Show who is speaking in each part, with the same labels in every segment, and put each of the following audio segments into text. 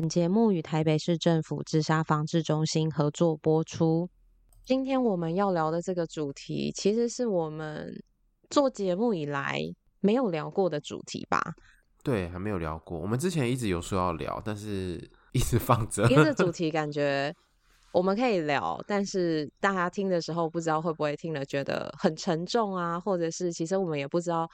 Speaker 1: 本节目与台北市政府自杀防治中心合作播出。今天我们要聊的这个主题，其实是我们做节目以来没有聊过的主题吧？
Speaker 2: 对，还没有聊过。我们之前一直有说要聊，但是一直放着。
Speaker 1: 因为这主 题感觉。我们可以聊，但是大家听的时候不知道会不会听了觉得很沉重啊，或者是其实我们也不知道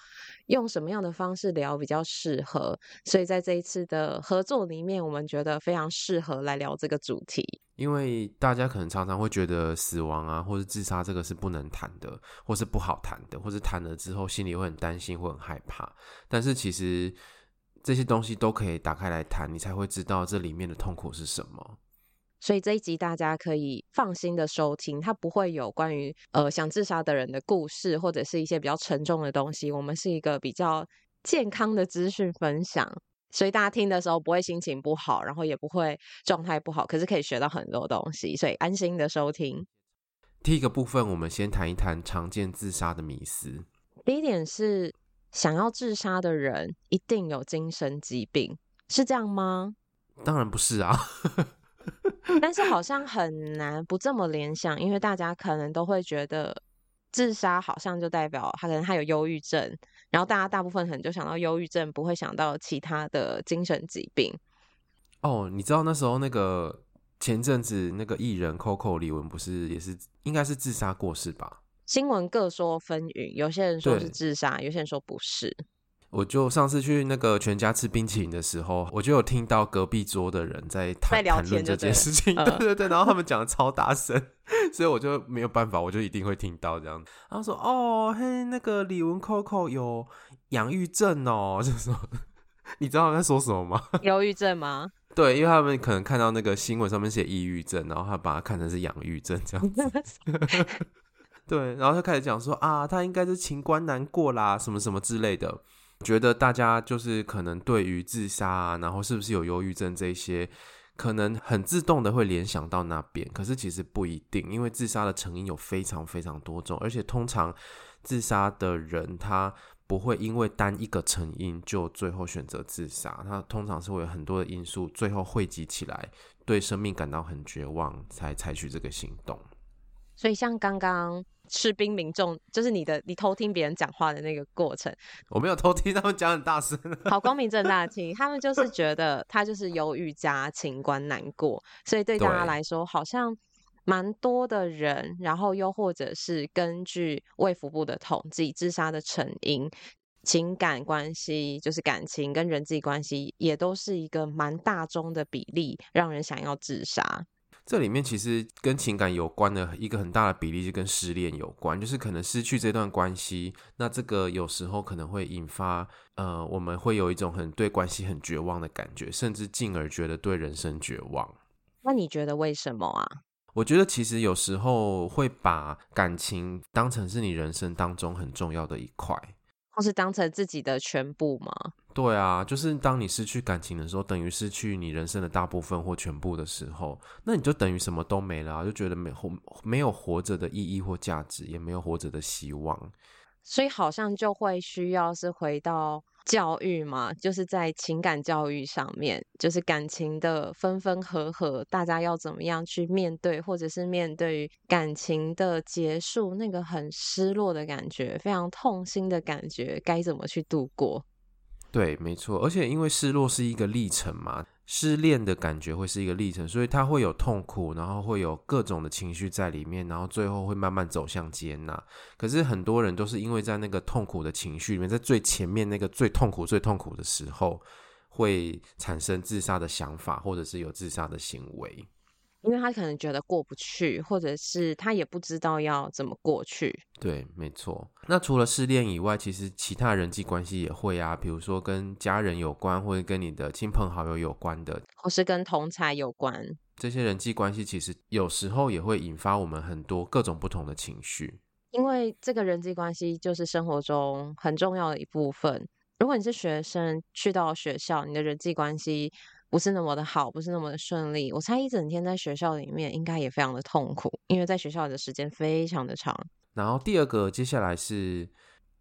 Speaker 1: 用什么样的方式聊比较适合，所以在这一次的合作里面，我们觉得非常适合来聊这个主题。
Speaker 2: 因为大家可能常常会觉得死亡啊，或是自杀这个是不能谈的，或是不好谈的，或是谈了之后心里会很担心，会很害怕。但是其实这些东西都可以打开来谈，你才会知道这里面的痛苦是什么。
Speaker 1: 所以这一集大家可以放心的收听，它不会有关于呃想自杀的人的故事，或者是一些比较沉重的东西。我们是一个比较健康的资讯分享，所以大家听的时候不会心情不好，然后也不会状态不好，可是可以学到很多东西，所以安心的收听。
Speaker 2: 第一个部分，我们先谈一谈常见自杀的迷思。
Speaker 1: 第一点是，想要自杀的人一定有精神疾病，是这样吗？
Speaker 2: 当然不是啊。
Speaker 1: 但是好像很难不这么联想，因为大家可能都会觉得自杀好像就代表他可能他有忧郁症，然后大家大部分可能就想到忧郁症，不会想到其他的精神疾病。
Speaker 2: 哦，你知道那时候那个前阵子那个艺人 Coco 李玟不是也是应该是自杀过世吧？
Speaker 1: 新闻各说纷纭，有些人说是自杀，有些人说不是。
Speaker 2: 我就上次去那个全家吃冰淇淋的时候，我就有听到隔壁桌的人在谈谈论这件事情，对对对，然后他们讲的超大声，所以我就没有办法，我就一定会听到这样。然后说哦，嘿，那个李文 Coco 有养郁症哦，就说你知道他在说什么吗？
Speaker 1: 忧郁症吗？
Speaker 2: 对，因为他们可能看到那个新闻上面写抑郁症，然后他把它看成是养育症这样子。对，然后他开始讲说啊，他应该是情关难过啦，什么什么之类的。觉得大家就是可能对于自杀啊，然后是不是有忧郁症这些，可能很自动的会联想到那边，可是其实不一定，因为自杀的成因有非常非常多种，而且通常自杀的人他不会因为单一个成因就最后选择自杀，他通常是会有很多的因素最后汇集起来，对生命感到很绝望才采取这个行动。
Speaker 1: 所以像刚刚。士兵民众就是你的，你偷听别人讲话的那个过程。
Speaker 2: 我没有偷听，他们讲很大声。
Speaker 1: 好，光明正大的 听，他们就是觉得他就是忧郁加情关难过，所以对大家来说好像蛮多的人。然后又或者是根据卫福部的统计，自杀的成因，情感关系就是感情跟人际关系，也都是一个蛮大宗的比例，让人想要自杀。
Speaker 2: 这里面其实跟情感有关的一个很大的比例，就跟失恋有关，就是可能失去这段关系，那这个有时候可能会引发，呃，我们会有一种很对关系很绝望的感觉，甚至进而觉得对人生绝望。
Speaker 1: 那你觉得为什么啊？
Speaker 2: 我觉得其实有时候会把感情当成是你人生当中很重要的一块。
Speaker 1: 或是当成自己的全部吗？
Speaker 2: 对啊，就是当你失去感情的时候，等于失去你人生的大部分或全部的时候，那你就等于什么都没了，就觉得没活没有活着的意义或价值，也没有活着的希望。
Speaker 1: 所以好像就会需要是回到教育嘛，就是在情感教育上面，就是感情的分分合合，大家要怎么样去面对，或者是面对感情的结束，那个很失落的感觉，非常痛心的感觉，该怎么去度过？
Speaker 2: 对，没错，而且因为失落是一个历程嘛。失恋的感觉会是一个历程，所以他会有痛苦，然后会有各种的情绪在里面，然后最后会慢慢走向接纳。可是很多人都是因为在那个痛苦的情绪里面，在最前面那个最痛苦、最痛苦的时候，会产生自杀的想法，或者是有自杀的行为。
Speaker 1: 因为他可能觉得过不去，或者是他也不知道要怎么过去。
Speaker 2: 对，没错。那除了失恋以外，其实其他人际关系也会啊，比如说跟家人有关，或者跟你的亲朋好友有关的，
Speaker 1: 或是跟同才有关。
Speaker 2: 这些人际关系其实有时候也会引发我们很多各种不同的情绪。
Speaker 1: 因为这个人际关系就是生活中很重要的一部分。如果你是学生，去到学校，你的人际关系。不是那么的好，不是那么的顺利。我猜一整天在学校里面应该也非常的痛苦，因为在学校的时间非常的长。
Speaker 2: 然后第二个，接下来是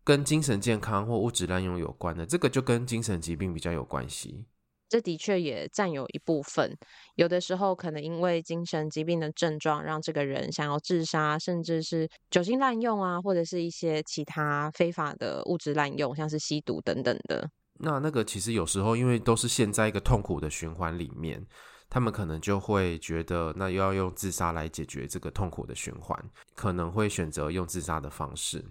Speaker 2: 跟精神健康或物质滥用有关的，这个就跟精神疾病比较有关系。
Speaker 1: 这的确也占有一部分。有的时候可能因为精神疾病的症状，让这个人想要自杀，甚至是酒精滥用啊，或者是一些其他非法的物质滥用，像是吸毒等等的。
Speaker 2: 那那个其实有时候因为都是陷在一个痛苦的循环里面，他们可能就会觉得，那又要用自杀来解决这个痛苦的循环，可能会选择用自杀的方式。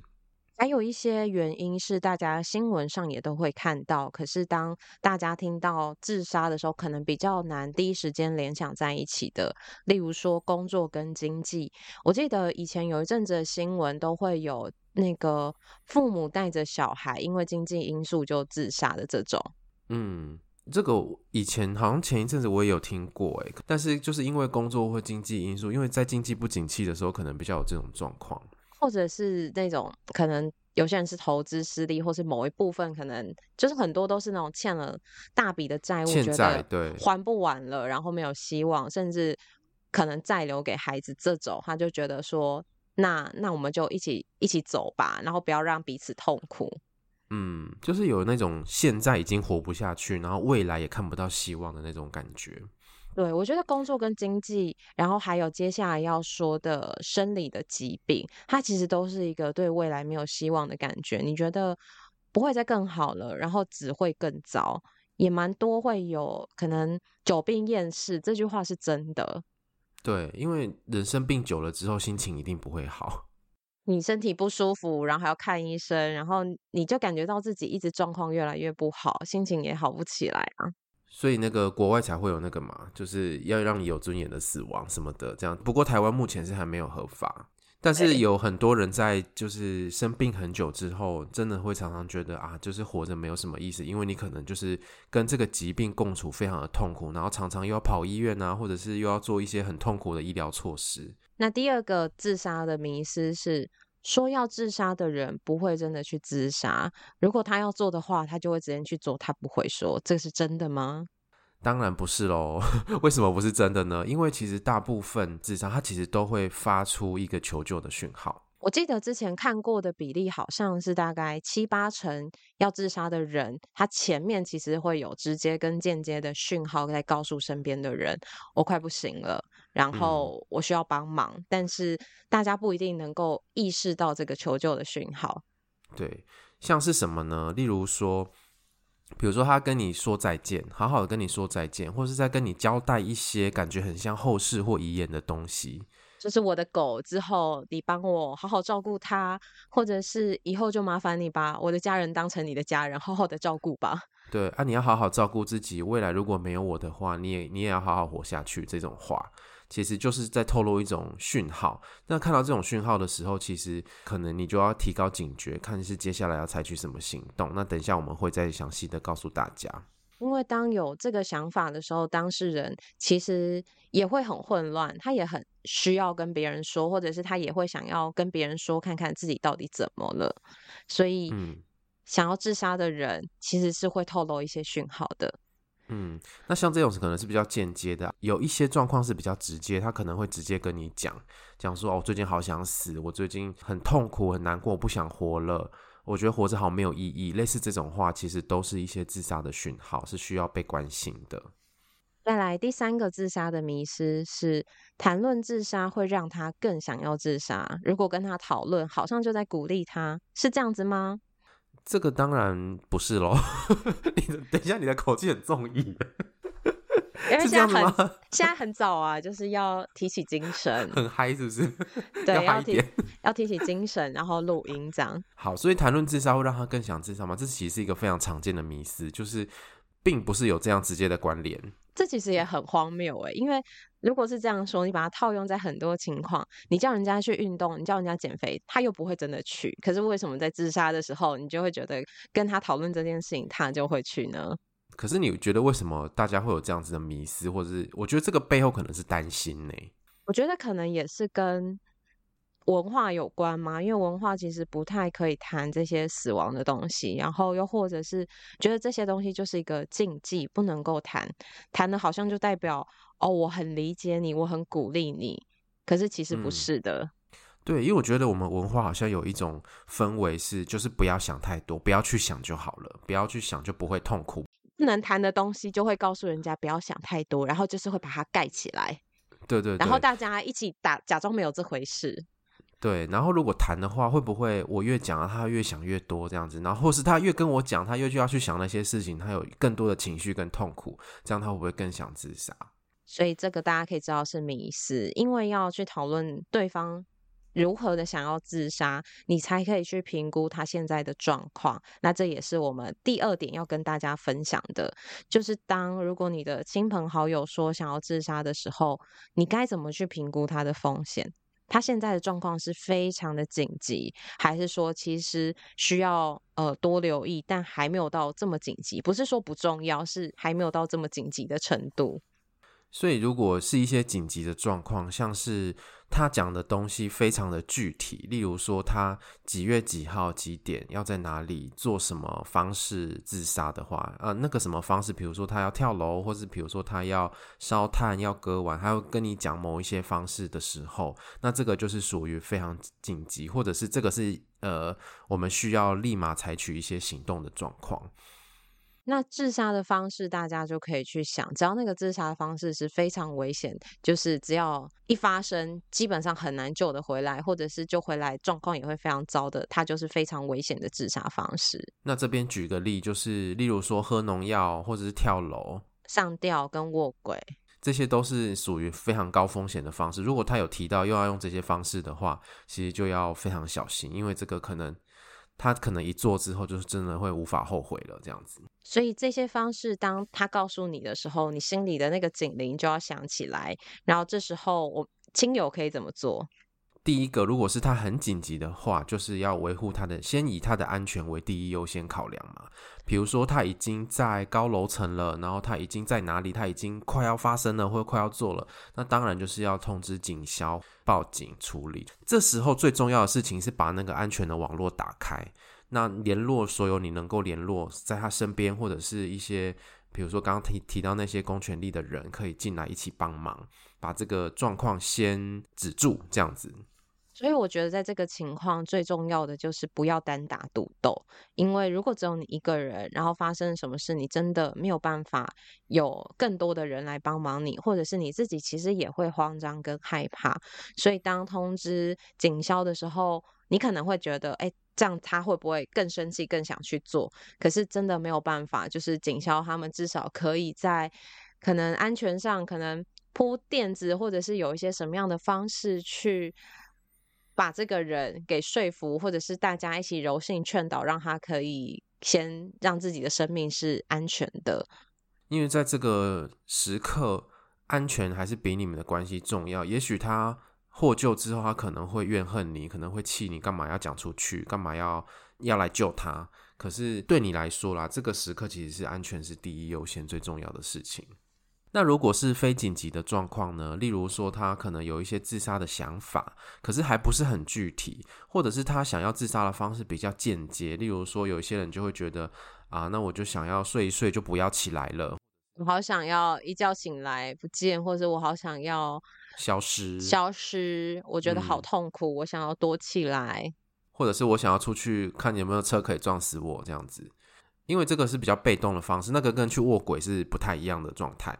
Speaker 1: 还有一些原因是大家新闻上也都会看到，可是当大家听到自杀的时候，可能比较难第一时间联想在一起的。例如说工作跟经济，我记得以前有一阵子的新闻都会有那个父母带着小孩因为经济因素就自杀的这种。
Speaker 2: 嗯，这个以前好像前一阵子我也有听过，哎，但是就是因为工作或经济因素，因为在经济不景气的时候，可能比较有这种状况。
Speaker 1: 或者是那种可能有些人是投资失利，或是某一部分可能就是很多都是那种欠了大笔的债务，
Speaker 2: 欠债，
Speaker 1: 觉得还不完了，然后没有希望，甚至可能再留给孩子这种，他就觉得说，那那我们就一起一起走吧，然后不要让彼此痛苦。
Speaker 2: 嗯，就是有那种现在已经活不下去，然后未来也看不到希望的那种感觉。
Speaker 1: 对，我觉得工作跟经济，然后还有接下来要说的生理的疾病，它其实都是一个对未来没有希望的感觉。你觉得不会再更好了，然后只会更糟，也蛮多会有可能久病厌世。这句话是真的。
Speaker 2: 对，因为人生病久了之后，心情一定不会好。
Speaker 1: 你身体不舒服，然后还要看医生，然后你就感觉到自己一直状况越来越不好，心情也好不起来啊。
Speaker 2: 所以那个国外才会有那个嘛，就是要让你有尊严的死亡什么的，这样。不过台湾目前是还没有合法，但是有很多人在就是生病很久之后，真的会常常觉得啊，就是活着没有什么意思，因为你可能就是跟这个疾病共处非常的痛苦，然后常常又要跑医院啊，或者是又要做一些很痛苦的医疗措施。
Speaker 1: 那第二个自杀的迷思是说，要自杀的人不会真的去自杀，如果他要做的话，他就会直接去做，他不会说，这是真的吗？
Speaker 2: 当然不是喽，为什么不是真的呢？因为其实大部分自杀，他其实都会发出一个求救的讯号。
Speaker 1: 我记得之前看过的比例好像是大概七八成要自杀的人，他前面其实会有直接跟间接的讯号在告诉身边的人，我快不行了，然后我需要帮忙。嗯。但是大家不一定能够意识到这个求救的讯号。
Speaker 2: 对，像是什么呢？例如说。比如说，他跟你说再见，好好的跟你说再见，或是在跟你交代一些感觉很像后事或遗言的东西。
Speaker 1: 就是我的狗之后，你帮我好好照顾它，或者是以后就麻烦你把我的家人当成你的家人，好好的照顾吧。
Speaker 2: 对啊，你要好好照顾自己，未来如果没有我的话，你也你也要好好活下去。这种话。其实就是在透露一种讯号。那看到这种讯号的时候，其实可能你就要提高警觉，看是接下来要采取什么行动。那等一下我们会再详细的告诉大家。
Speaker 1: 因为当有这个想法的时候，当事人其实也会很混乱，他也很需要跟别人说，或者是他也会想要跟别人说，看看自己到底怎么了。所以，想要自杀的人其实是会透露一些讯号的。
Speaker 2: 嗯，那像这种可能是比较间接的，有一些状况是比较直接，他可能会直接跟你讲，讲说哦，我最近好想死，我最近很痛苦很难过，我不想活了，我觉得活着好没有意义，类似这种话，其实都是一些自杀的讯号，是需要被关心的。
Speaker 1: 再来第三个自杀的迷失是，谈论自杀会让他更想要自杀，如果跟他讨论，好像就在鼓励他，是这样子吗？
Speaker 2: 这个当然不是喽，你等一下，你的口气很综艺，
Speaker 1: 因为现在很现在很早啊，就是要提起精神，
Speaker 2: 很嗨是不是？
Speaker 1: 对，要，
Speaker 2: 提
Speaker 1: 要提起精神，然后录音这样。
Speaker 2: 好，所以谈论自杀会让他更想自杀吗？这其实是一个非常常见的迷思，就是并不是有这样直接的关联。
Speaker 1: 这其实也很荒谬诶，因为如果是这样说，你把它套用在很多情况，你叫人家去运动，你叫人家减肥，他又不会真的去。可是为什么在自杀的时候，你就会觉得跟他讨论这件事情，他就会去呢？
Speaker 2: 可是你觉得为什么大家会有这样子的迷失，或者是我觉得这个背后可能是担心呢？
Speaker 1: 我觉得可能也是跟。文化有关嘛？因为文化其实不太可以谈这些死亡的东西，然后又或者是觉得这些东西就是一个禁忌，不能够谈，谈的好像就代表哦，我很理解你，我很鼓励你，可是其实不是的。嗯，
Speaker 2: 对，因为我觉得我们文化好像有一种氛围是，就是不要想太多，不要去想就好了，不要去想就不会痛苦。
Speaker 1: 不能谈的东西，就会告诉人家不要想太多，然后就是会把它盖起来。
Speaker 2: 对对对，
Speaker 1: 然后大家一起打，假装没有这回事。
Speaker 2: 对，然后如果谈的话，会不会我越讲他越想越多这样子？然后或是他越跟我讲，他越就要去想那些事情，他有更多的情绪跟痛苦，这样他会不会更想自杀？
Speaker 1: 所以这个大家可以知道是迷思，因为要去讨论对方如何的想要自杀，你才可以去评估他现在的状况。那这也是我们第二点要跟大家分享的，就是当如果你的亲朋好友说想要自杀的时候，你该怎么去评估他的风险？他现在的状况是非常的紧急，还是说其实需要呃多留意，但还没有到这么紧急？不是说不重要，是还没有到这么紧急的程度。
Speaker 2: 所以，如果是一些紧急的状况，像是他讲的东西非常的具体，例如说他几月几号几点要在哪里做什么方式自杀的话，啊、呃，那个什么方式，比如说他要跳楼，或是比如说他要烧炭、要割腕，还要跟你讲某一些方式的时候，那这个就是属于非常紧急，或者是这个是呃，我们需要立马采取一些行动的状况。
Speaker 1: 那自杀的方式，大家就可以去想，只要那个自杀的方式是非常危险，就是只要一发生，基本上很难救得回来，或者是救回来状况也会非常糟的，它就是非常危险的自杀方式。
Speaker 2: 那这边举个例，就是例如说喝农药，或者是跳楼、
Speaker 1: 上吊跟卧轨，
Speaker 2: 这些都是属于非常高风险的方式。如果他有提到又要用这些方式的话，其实就要非常小心，因为这个可能。他可能一做之后，就是真的会无法后悔了，这样子。
Speaker 1: 所以这些方式，当他告诉你的时候，你心里的那个警铃就要响起来。然后这时候，我亲友可以怎么做？
Speaker 2: 第一个，如果是他很紧急的话，就是要维护他的，先以他的安全为第一优先考量嘛。比如说他已经在高楼层了，然后他已经在哪里，他已经快要发生了或快要做了，那当然就是要通知警消报警处理。这时候最重要的事情是把那个安全的网络打开，那联络所有你能够联络在他身边或者是一些，比如说刚刚提提到那些公权力的人可以进来一起帮忙，把这个状况先止住，这样子。
Speaker 1: 所以我觉得，在这个情况最重要的就是不要单打独斗，因为如果只有你一个人，然后发生什么事，你真的没有办法有更多的人来帮忙你，或者是你自己其实也会慌张跟害怕。所以当通知警消的时候，你可能会觉得，哎，这样他会不会更生气，更想去做？可是真的没有办法，就是警消他们至少可以在可能安全上，可能铺垫子，或者是有一些什么样的方式去。把这个人给说服，或者是大家一起柔性劝导，让他可以先让自己的生命是安全的。
Speaker 2: 因为在这个时刻，安全还是比你们的关系重要。也许他获救之后，他可能会怨恨你，可能会气你，干嘛要讲出去，干嘛要要来救他？可是对你来说啦，这个时刻其实是安全是第一优先最重要的事情。那如果是非紧急的状况呢？例如说他可能有一些自杀的想法，可是还不是很具体，或者是他想要自杀的方式比较间接。例如说，有一些人就会觉得啊，那我就想要睡一睡就不要起来了，
Speaker 1: 我好想要一觉醒来不见，或者我好想要
Speaker 2: 消失
Speaker 1: 消失，我觉得好痛苦，嗯，我想要躲起来，
Speaker 2: 或者是我想要出去看有没有车可以撞死我这样子。因为这个是比较被动的方式，那个跟去卧轨是不太一样的状态。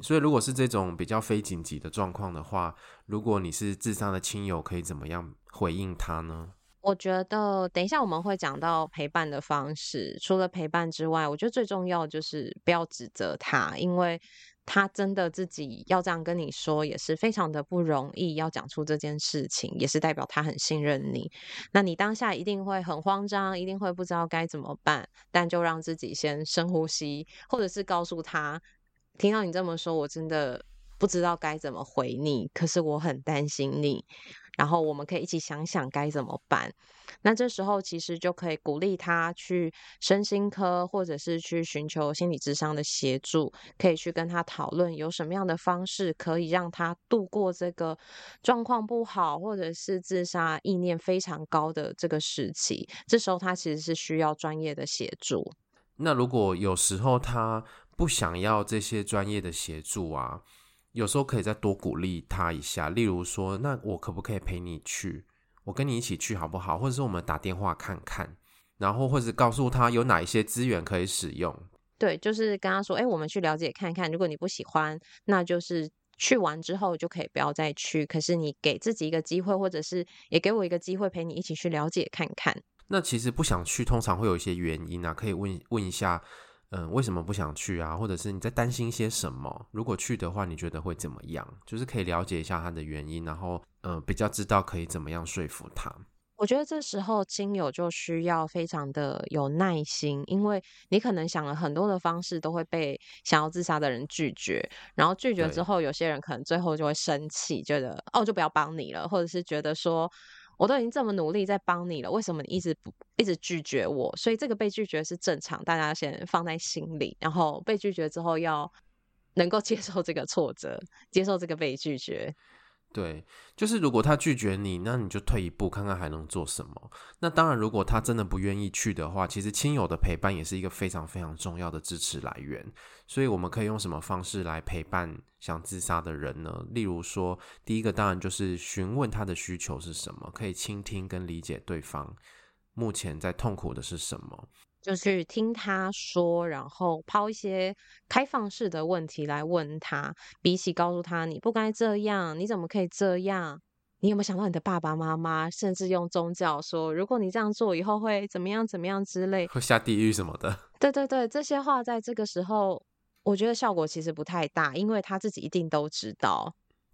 Speaker 2: 所以，如果是这种比较非紧急的状况的话，如果你是自杀的亲友，可以怎么样回应他呢？
Speaker 1: 我觉得等一下我们会讲到陪伴的方式。除了陪伴之外，我觉得最重要就是不要指责他，因为。他真的自己要这样跟你说，也是非常的不容易。要讲出这件事情，也是代表他很信任你。那你当下一定会很慌张，一定会不知道该怎么办。但就让自己先深呼吸，或者是告诉他，听到你这么说，我真的不知道该怎么回你。可是我很担心你。然后我们可以一起想想该怎么办。那这时候其实就可以鼓励他去身心科，或者是去寻求心理智商的协助，可以去跟他讨论有什么样的方式可以让他度过这个状况不好，或者是自杀意念非常高的这个时期。这时候他其实是需要专业的协助。
Speaker 2: 那如果有时候他不想要这些专业的协助啊，有时候可以再多鼓励他一下，例如说，那我可不可以陪你去？我跟你一起去好不好？或者是我们打电话看看，然后或者告诉他有哪一些资源可以使用。
Speaker 1: 对，就是跟他说，哎，我们去了解看看，如果你不喜欢，那就是去完之后就可以不要再去。可是你给自己一个机会，或者是也给我一个机会，陪你一起去了解看看。
Speaker 2: 那其实不想去，通常会有一些原因啊，可以问问一下，嗯，为什么不想去啊？或者是你在担心些什么？如果去的话，你觉得会怎么样？就是可以了解一下他的原因，然后嗯，比较知道可以怎么样说服他。
Speaker 1: 我觉得这时候亲友就需要非常的有耐心，因为你可能想了很多的方式，都会被想要自杀的人拒绝。然后拒绝之后，有些人可能最后就会生气，觉得哦，就不要帮你了，或者是觉得说，我都已经这么努力在帮你了，为什么你一直不一直拒绝我？所以这个被拒绝是正常，大家先放在心里。然后被拒绝之后，要能够接受这个挫折，接受这个被拒绝。
Speaker 2: 对，就是如果他拒绝你，那你就退一步看看还能做什么。那当然，如果他真的不愿意去的话，其实亲友的陪伴也是一个非常非常重要的支持来源。所以我们可以用什么方式来陪伴想自杀的人呢？例如说，第一个当然就是询问他的需求是什么，可以倾听跟理解对方目前在痛苦的是什么。
Speaker 1: 就去听他说，然后抛一些开放式的问题来问他，比起告诉他你不该这样，你怎么可以这样？你有没有想到你的爸爸妈妈？甚至用宗教说，如果你这样做，以后会怎么样怎么样之类，
Speaker 2: 会下地狱什么的。
Speaker 1: 对对对，这些话在这个时候，我觉得效果其实不太大，因为他自己一定都知道。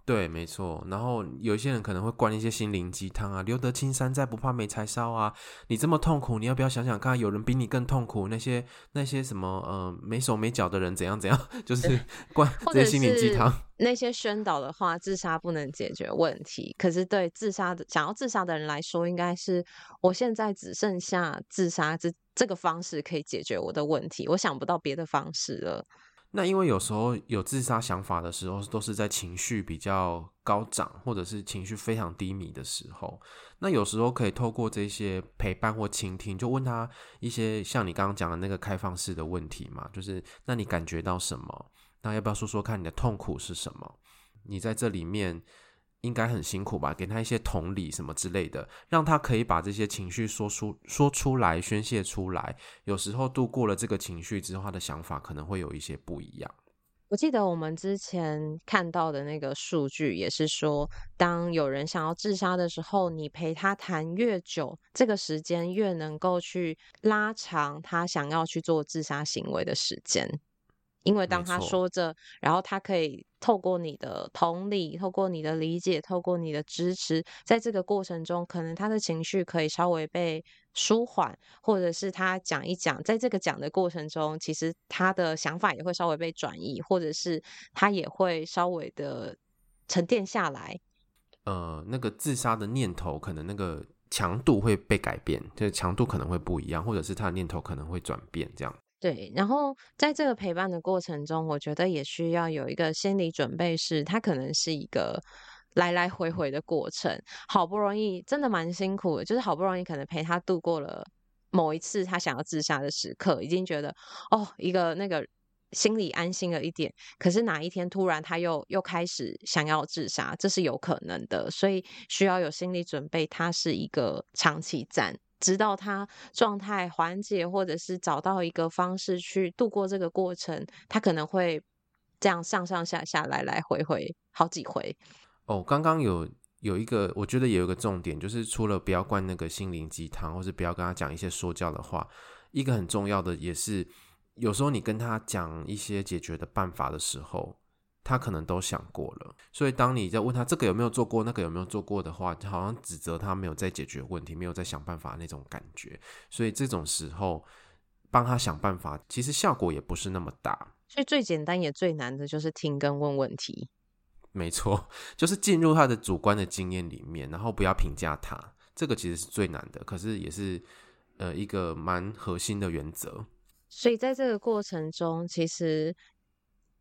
Speaker 2: 对，没错。然后有一些人可能会灌一些心灵鸡汤啊，“留得青山在，不怕没柴烧”啊。你这么痛苦，你要不要想想看，有人比你更痛苦？那些那些什么呃没手没脚的人怎样怎样？就是灌这些心灵鸡汤。
Speaker 1: 那些宣导的话，自杀不能解决问题。可是对自杀的想要自杀的人来说，应该是我现在只剩下自杀这这个方式可以解决我的问题，我想不到别的方式了。
Speaker 2: 那因为有时候有自杀想法的时候，都是在情绪比较高涨，或者是情绪非常低迷的时候。那有时候可以透过这些陪伴或倾听，就问他一些像你刚刚讲的那个开放式的问题嘛，就是那你感觉到什么？那要不要说说看你的痛苦是什么？你在这里面。应该很辛苦吧？给他一些同理什么之类的，让他可以把这些情绪说出说出来，宣泄出来。有时候度过了这个情绪之后，他的想法可能会有一些不一样。
Speaker 1: 我记得我们之前看到的那个数据也是说，当有人想要自杀的时候，你陪他谈越久，这个时间越能够去拉长他想要去做自杀行为的时间。因为当他说着，然后他可以透过你的同理，透过你的理解，透过你的支持，在这个过程中，可能他的情绪可以稍微被舒缓，或者是他讲一讲，在这个讲的过程中，其实他的想法也会稍微被转移，或者是他也会稍微的沉淀下来。
Speaker 2: 呃，那个自杀的念头，可能那个强度会被改变，就是强度可能会不一样，或者是他的念头可能会转变，这样。
Speaker 1: 对，然后在这个陪伴的过程中，我觉得也需要有一个心理准备，是它可能是一个来来回回的过程。好不容易，真的蛮辛苦的，就是好不容易可能陪他度过了某一次他想要自杀的时刻，已经觉得哦，一个那个心里安心了一点。可是哪一天突然他又又开始想要自杀，这是有可能的，所以需要有心理准备，它是一个长期战。直到他状态缓解，或者是找到一个方式去度过这个过程，他可能会这样上上下下来来回回好几回。
Speaker 2: 哦，刚刚有有一个，我觉得有一个重点，就是除了不要灌那个心灵鸡汤，或是不要跟他讲一些说教的话，一个很重要的也是，有时候你跟他讲一些解决的办法的时候。他可能都想过了，所以当你在问他这个有没有做过，那个有没有做过的话，好像指责他没有在解决问题，没有在想办法那种感觉。所以这种时候帮他想办法，其实效果也不是那么大。
Speaker 1: 所以最简单也最难的就是听跟问问题。
Speaker 2: 没错，就是进入他的主观的经验里面，然后不要评价他，这个其实是最难的，可是也是呃一个蛮核心的原则。
Speaker 1: 所以在这个过程中，其实。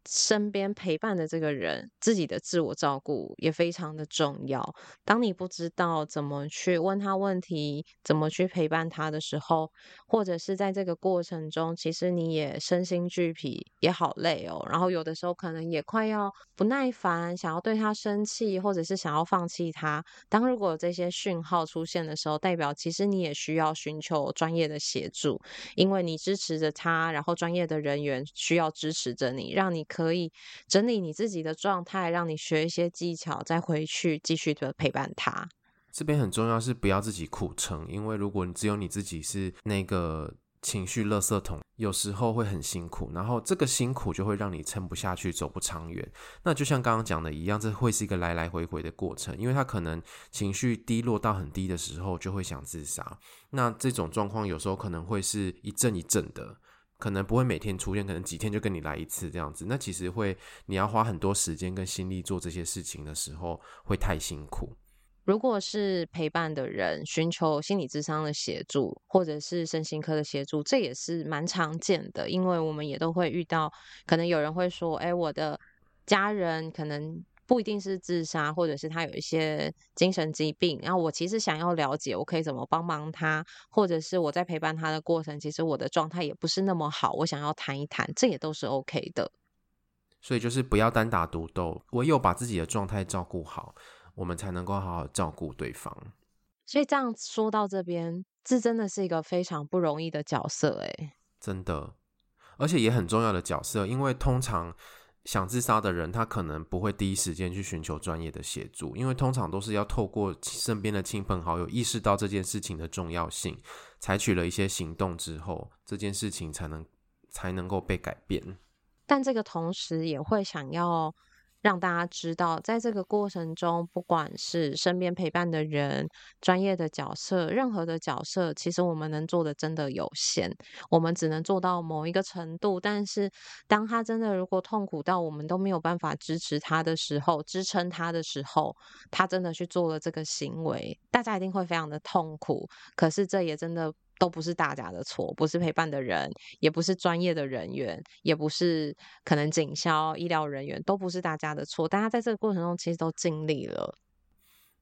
Speaker 1: 身边陪伴的这个人，自己的自我照顾也非常的重要。当你不知道怎么去问他问题，怎么去陪伴他的时候，或者是在这个过程中，其实你也身心俱疲，也好累哦。然后有的时候可能也快要不耐烦，想要对他生气，或者是想要放弃他。当如果有这些讯号出现的时候，代表其实你也需要寻求专业的协助，因为你支持着他，然后专业的人员需要支持着你，让你。可以整理你自己的状态，让你学一些技巧，再回去继续的陪伴他。
Speaker 2: 这边很重要是不要自己苦撑，因为如果你只有你自己是那个情绪垃圾桶，有时候会很辛苦，然后这个辛苦就会让你撑不下去，走不长远。那就像刚刚讲的一样，这会是一个来来回回的过程，因为他可能情绪低落到很低的时候，就会想自杀。那这种状况有时候可能会是一阵一阵的。可能不会每天出现，可能几天就跟你来一次这样子。那其实会，你要花很多时间跟心力做这些事情的时候，会太辛苦。
Speaker 1: 如果是陪伴的人寻求心理咨商的协助，或者是身心科的协助，这也是蛮常见的。因为我们也都会遇到，可能有人会说：“哎，我的家人可能。”不一定是自杀，或者是他有一些精神疾病。然后我其实想要了解，我可以怎么帮忙他，或者是我在陪伴他的过程，其实我的状态也不是那么好。我想要谈一谈，这也都是 OK 的。
Speaker 2: 所以就是不要单打独斗，唯有把自己的状态照顾好，我们才能够好好照顾对方。
Speaker 1: 所以这样说到这边，这真的是一个非常不容易的角色，诶，
Speaker 2: 真的，而且也很重要的角色，因为通常。想自杀的人，他可能不会第一时间去寻求专业的协助，因为通常都是要透过身边的亲朋好友意识到这件事情的重要性，采取了一些行动之后，这件事情才能才能够被改变。
Speaker 1: 但这个同时也会想要。让大家知道，在这个过程中，不管是身边陪伴的人、专业的角色，任何的角色，其实我们能做的真的有限，我们只能做到某一个程度。但是，当他真的如果痛苦到我们都没有办法支持他的时候，支撑他的时候，他真的去做了这个行为，大家一定会非常的痛苦。可是，这也真的。都不是大家的错，不是陪伴的人，也不是专业的人员，也不是可能警消医疗人员，都不是大家的错。大家在这个过程中其实都尽力了。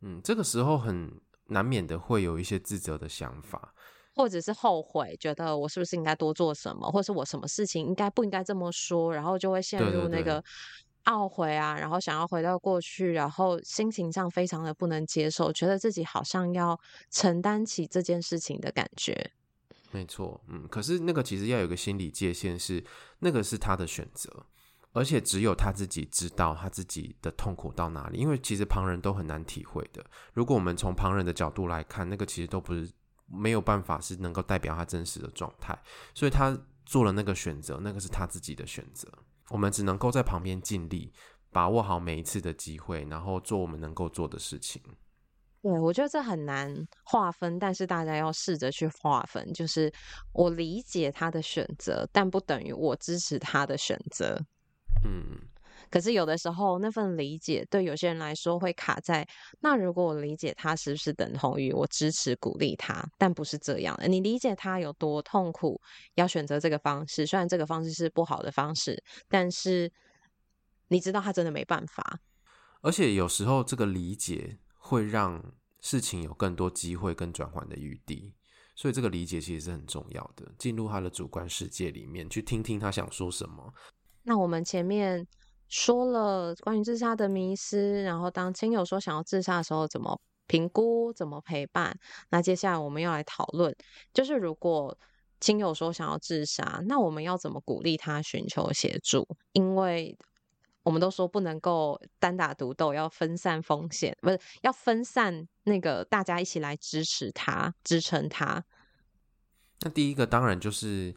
Speaker 2: 嗯，这个时候很难免的会有一些自责的想法，
Speaker 1: 或者是后悔，觉得我是不是应该多做什么，或是我什么事情应该不应该这么说，然后就会陷入那个。懊悔啊，然后想要回到过去，然后心情上非常的不能接受，觉得自己好像要承担起这件事情的感觉。
Speaker 2: 没错，嗯，可是那个其实要有个心理界限是，那个是他的选择，而且只有他自己知道他自己的痛苦到哪里，因为其实旁人都很难体会的。如果我们从旁人的角度来看，那个其实都不是没有办法是能够代表他真实的状态，所以他做了那个选择，那个是他自己的选择。我们只能够在旁边尽力，把握好每一次的机会，然后做我们能够做的事情。
Speaker 1: 对，我觉得这很难划分，但是大家要试着去划分。就是我理解他的选择，但不等于我支持他的选择。嗯。可是有的时候，那份理解对有些人来说会卡在那。如果我理解他，是不是等同于我支持鼓励他？但不是这样的。你理解他有多痛苦，要选择这个方式，虽然这个方式是不好的方式，但是你知道他真的没办法。
Speaker 2: 而且有时候这个理解会让事情有更多机会跟转换的余地，所以这个理解其实是很重要的。进入他的主观世界里面，去听听他想说什么。
Speaker 1: 那我们前面。说了关于自杀的迷思，然后当亲友说想要自杀的时候，怎么评估、怎么陪伴？那接下来我们要来讨论，就是如果亲友说想要自杀，那我们要怎么鼓励他寻求协助？因为我们都说不能够单打独斗，要分散风险，不是要分散那个大家一起来支持他、支撑他。
Speaker 2: 那第一个当然就是。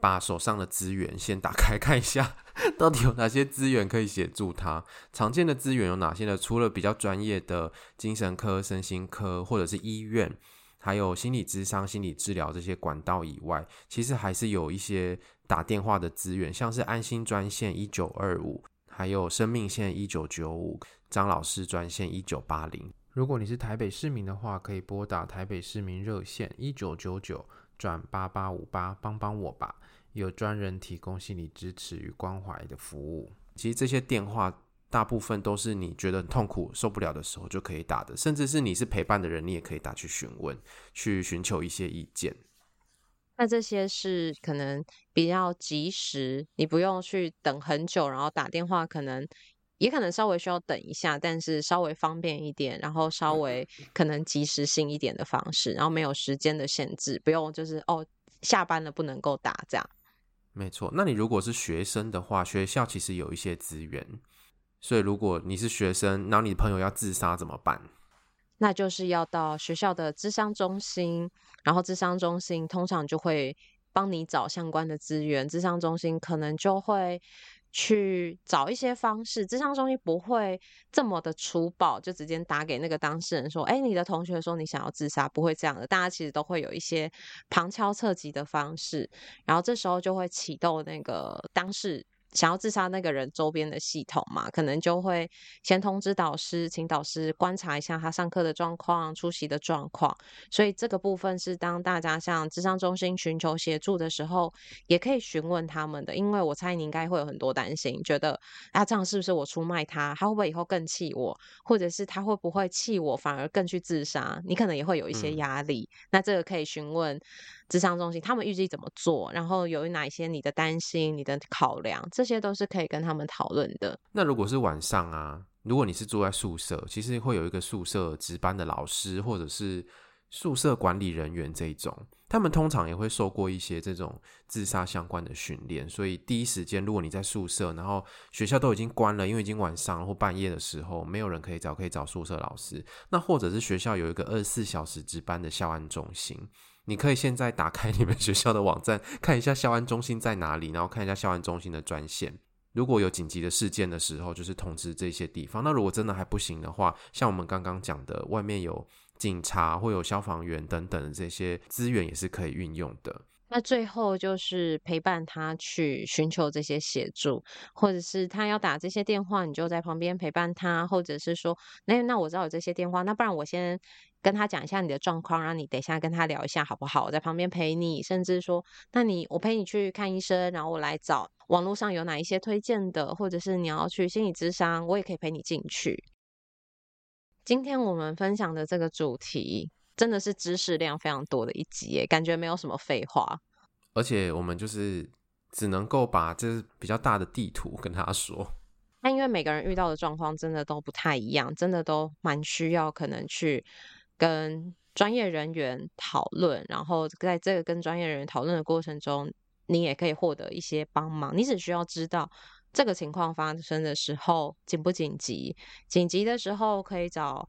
Speaker 2: 把手上的资源先打开 看一下，到底有哪些资源可以协助他？常见的资源有哪些呢？除了比较专业的精神科、身心科，或者是医院，还有心理咨商、心理治疗这些管道以外，其实还是有一些打电话的资源，像是安心专线一九二五，还有生命线一九九五，张老师专线一九八零。如果你是台北市民的话，可以拨打台北市民热线一九九九转八八五八，帮帮我吧。有专人提供心理支持与关怀的服务。其实这些电话大部分都是你觉得痛苦、受不了的时候就可以打的，甚至是你是陪伴的人，你也可以打去询问，去寻求一些意见。
Speaker 1: 那这些是可能比较及时，你不用去等很久，然后打电话可能也可能稍微需要等一下，但是稍微方便一点，然后稍微可能及时性一点的方式，然后没有时间的限制，不用就是哦下班了不能够打这样。
Speaker 2: 没错，那你如果是学生的话，学校其实有一些资源，所以如果你是学生，然后你的朋友要自杀怎么办？
Speaker 1: 那就是要到学校的智商中心，然后智商中心通常就会帮你找相关的资源，智商中心可能就会去找一些方式，智商中心不会这么的粗暴，就直接打给那个当事人说：“哎，你的同学说你想要自杀。”不会这样的，大家其实都会有一些旁敲侧击的方式，然后这时候就会启动那个当事。想要自杀那个人周边的系统嘛，可能就会先通知导师，请导师观察一下他上课的状况、出席的状况。所以这个部分是当大家向智商中心寻求协助的时候，也可以询问他们的。因为我猜你应该会有很多担心，觉得啊，这样是不是我出卖他？他会不会以后更气我？或者是他会不会气我反而更去自杀？你可能也会有一些压力。嗯。那这个可以询问。智商中心他们预计怎么做？然后有哪一些你的担心、你的考量，这些都是可以跟他们讨论的。
Speaker 2: 那如果是晚上啊，如果你是住在宿舍，其实会有一个宿舍值班的老师，或者是宿舍管理人员这一种，他们通常也会受过一些这种自杀相关的训练。所以第一时间，如果你在宿舍，然后学校都已经关了，因为已经晚上或半夜的时候，没有人可以找，可以找宿舍老师。那或者是学校有一个二十四小时值班的校安中心。你可以现在打开你们学校的网站，看一下校安中心在哪里，然后看一下校安中心的专线。如果有紧急的事件的时候，就是通知这些地方。那如果真的还不行的话，像我们刚刚讲的，外面有警察或有消防员等等的这些资源也是可以运用的。
Speaker 1: 那最后就是陪伴他去寻求这些协助，或者是他要打这些电话，你就在旁边陪伴他，或者是说，那那我知道有这些电话，那不然我先。跟他讲一下你的状况，让你等一下跟他聊一下好不好？我在旁边陪你，甚至说，那你我陪你去看医生，然后我来找网络上有哪一些推荐的，或者是你要去心理咨商，我也可以陪你进去。今天我们分享的这个主题真的是知识量非常多的一集耶，感觉没有什么废话。
Speaker 2: 而且我们就是只能够把这比较大的地图跟他说。
Speaker 1: 那因为每个人遇到的状况真的都不太一样，真的都蛮需要可能去。跟专业人员讨论，然后在这个跟专业人员讨论的过程中，你也可以获得一些帮忙。你只需要知道这个情况发生的时候紧不紧急，紧急的时候可以找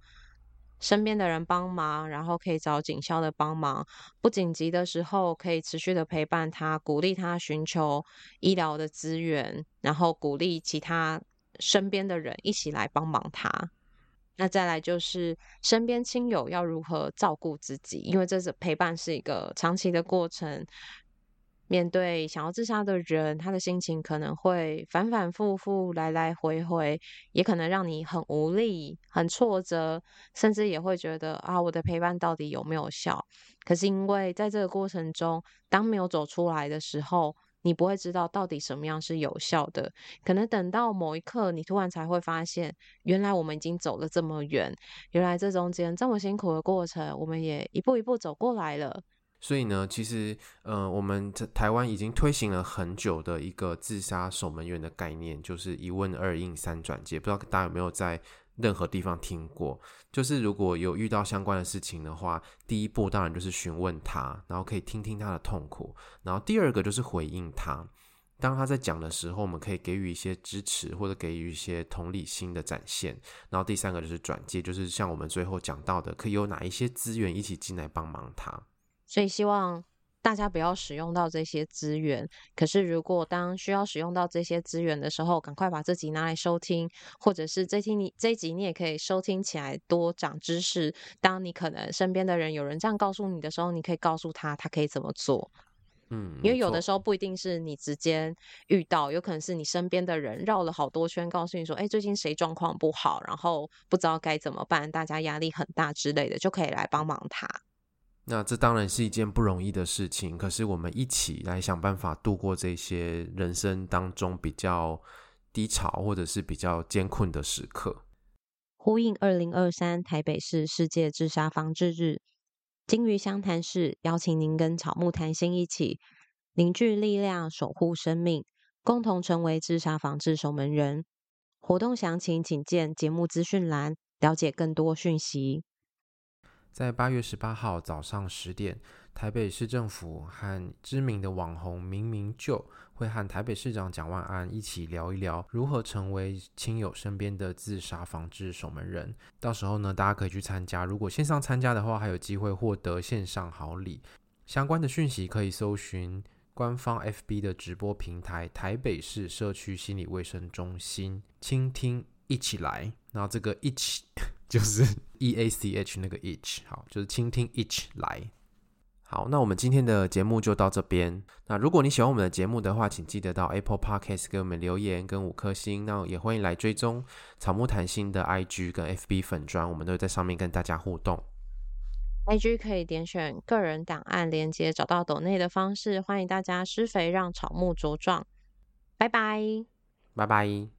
Speaker 1: 身边的人帮忙，然后可以找警校的帮忙；不紧急的时候，可以持续的陪伴他，鼓励他寻求医疗的资源，然后鼓励其他身边的人一起来帮忙他。那再来就是身边亲友要如何照顾自己，因为这是陪伴是一个长期的过程。面对想要自杀的人，他的心情可能会反反复复、来来回回，也可能让你很无力、很挫折，甚至也会觉得啊，我的陪伴到底有没有效？可是因为在这个过程中，当没有走出来的时候，你不会知道到底什么样是有效的，可能等到某一刻，你突然才会发现，原来我们已经走了这么远，原来这中间这么辛苦的过程，我们也一步一步走过来了。
Speaker 2: 所以呢，其实，呃，我们在台湾已经推行了很久的一个自杀守门员的概念，就是一问二应三转介，不知道大家有没有在任何地方听过，就是如果有遇到相关的事情的话，第一步当然就是询问他，然后可以听听他的痛苦，然后第二个就是回应他。当他在讲的时候，我们可以给予一些支持或者给予一些同理心的展现。然后第三个就是转介，就是像我们最后讲到的，可以有哪一些资源一起进来帮忙他。
Speaker 1: 所以希望。大家不要使用到这些资源，可是如果当需要使用到这些资源的时候，赶快把这集拿来收听，或者是这听你这一集你也可以收听起来多长知识。当你可能身边的人有人这样告诉你的时候，你可以告诉他他可以怎么做。
Speaker 2: 嗯，
Speaker 1: 因为有的时候不一定是你直接遇到，有可能是你身边的人绕了好多圈，告诉你说，哎，最近谁状况不好，然后不知道该怎么办，大家压力很大之类的，就可以来帮忙他。
Speaker 2: 那这当然是一件不容易的事情，可是我们一起来想办法度过这些人生当中比较低潮或者是比较艰困的时刻。
Speaker 1: 呼应二零二三台北市世界自杀防治日，鲸鱼相谈室邀请您跟草木谈心一起凝聚力量，守护生命，共同成为自杀防治守门人。活动详情请见节目资讯栏，了解更多讯息。
Speaker 2: 在八月十八号早上十点，台北市政府和知名的网红明明就会和台北市长蒋万安一起聊一聊如何成为亲友身边的自杀防治守门人。到时候呢，大家可以去参加。如果线上参加的话，还有机会获得线上好礼。相关的讯息可以搜寻官方 FB 的直播平台“台北市社区心理卫生中心”，倾听一起来。然后这个一起。就是 E A C H 那个 each，好，就是倾听 each 来。好，那我们今天的节目就到这边。那如果你喜欢我们的节目的话，请记得到 Apple Podcast 给我们留言跟五颗星。那也欢迎来追踪草木谈心的 IG 跟 FB 粉砖，我们都会在上面跟大家互动。
Speaker 1: IG 可以点选个人档案连接，找到抖内的方式。欢迎大家施肥，让草木茁壮。拜拜，
Speaker 2: 拜拜。